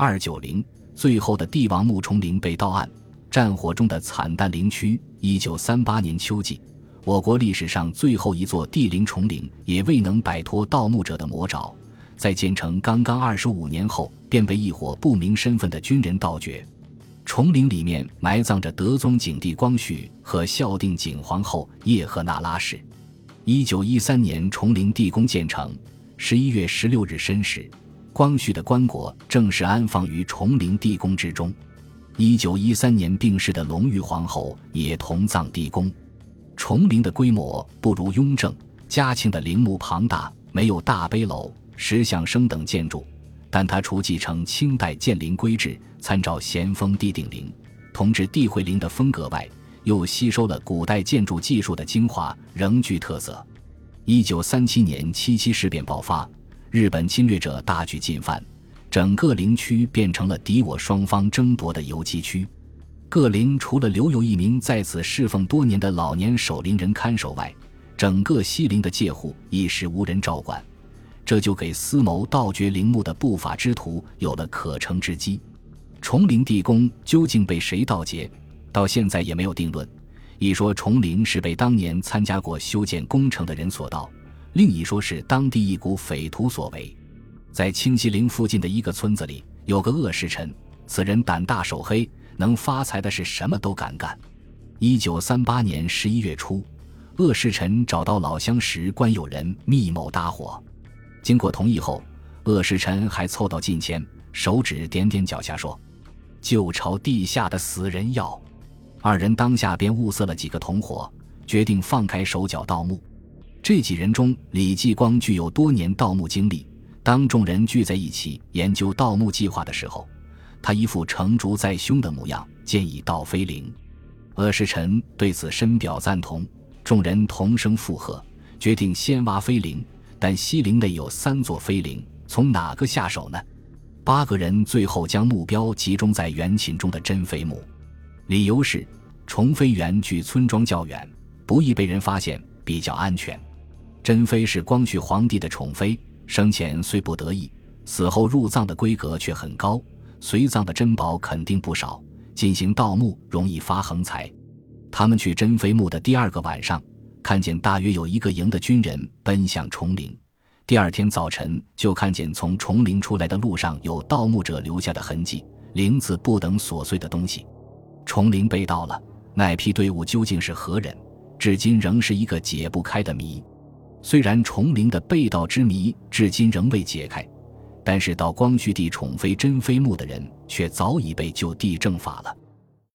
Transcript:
二九零，最后的帝王墓崇陵被盗案，战火中的惨淡陵区。一九三八年秋季，我国历史上最后一座帝陵崇陵也未能摆脱盗墓者的魔爪，在建成刚刚二十五年后，便被一伙不明身份的军人盗掘。崇陵里面埋葬着德宗景帝光绪和孝定景皇后叶赫那拉氏。一九一三年，崇陵地宫建成。十一月十六日申时，光绪的棺椁正式安放于崇陵地宫之中。一九一三年病逝的隆裕皇后也同葬地宫。崇陵的规模不如雍正、嘉庆的陵墓庞大，没有大碑楼、石像生等建筑，但它除继承清代建陵规制，参照咸丰帝定陵、同治帝惠陵的风格外，又吸收了古代建筑技术的精华，仍具特色。一九三七年七七事变爆发，日本侵略者大举进犯，整个陵区变成了敌我双方争夺的游击区。各陵除了留有一名在此侍奉多年的老年守陵人看守外，整个西陵的界户一时无人照管，这就给思谋盗掘陵墓的不法之徒有了可乘之机。崇陵地宫究竟被谁盗劫，到现在也没有定论。一说崇陵是被当年参加过修建工程的人所盗，另一说是当地一股匪徒所为。在清西陵附近的一个村子里，有个恶世臣，此人胆大手黑，能发财的事什么都敢干。一九三八年十一月初，恶世臣找到老相识关友人密谋搭伙，经过同意后，恶世臣还凑到近前，手指点点脚下说：“就朝地下的死人要。”二人当下便物色了几个同伙，决定放开手脚盗墓。这几人中，李继光具有多年盗墓经历。当众人聚在一起研究盗墓计划的时候，他一副成竹在胸的模样，建议盗飞陵。鄂世臣对此深表赞同，众人同声附和，决定先挖飞陵。但西陵内有三座飞陵，从哪个下手呢？八个人最后将目标集中在原寝中的真飞墓。理由是，崇飞园距村庄较远，不易被人发现，比较安全。珍妃是光绪皇帝的宠妃，生前虽不得意，死后入葬的规格却很高，随葬的珍宝肯定不少。进行盗墓容易发横财。他们去珍妃墓的第二个晚上，看见大约有一个营的军人奔向崇陵。第二天早晨，就看见从崇陵出来的路上有盗墓者留下的痕迹，陵子不等琐碎的东西。崇陵被盗了，那批队伍究竟是何人？至今仍是一个解不开的谜。虽然崇陵的被盗之谜至今仍未解开，但是到光绪帝宠妃珍妃墓的人却早已被就地正法了。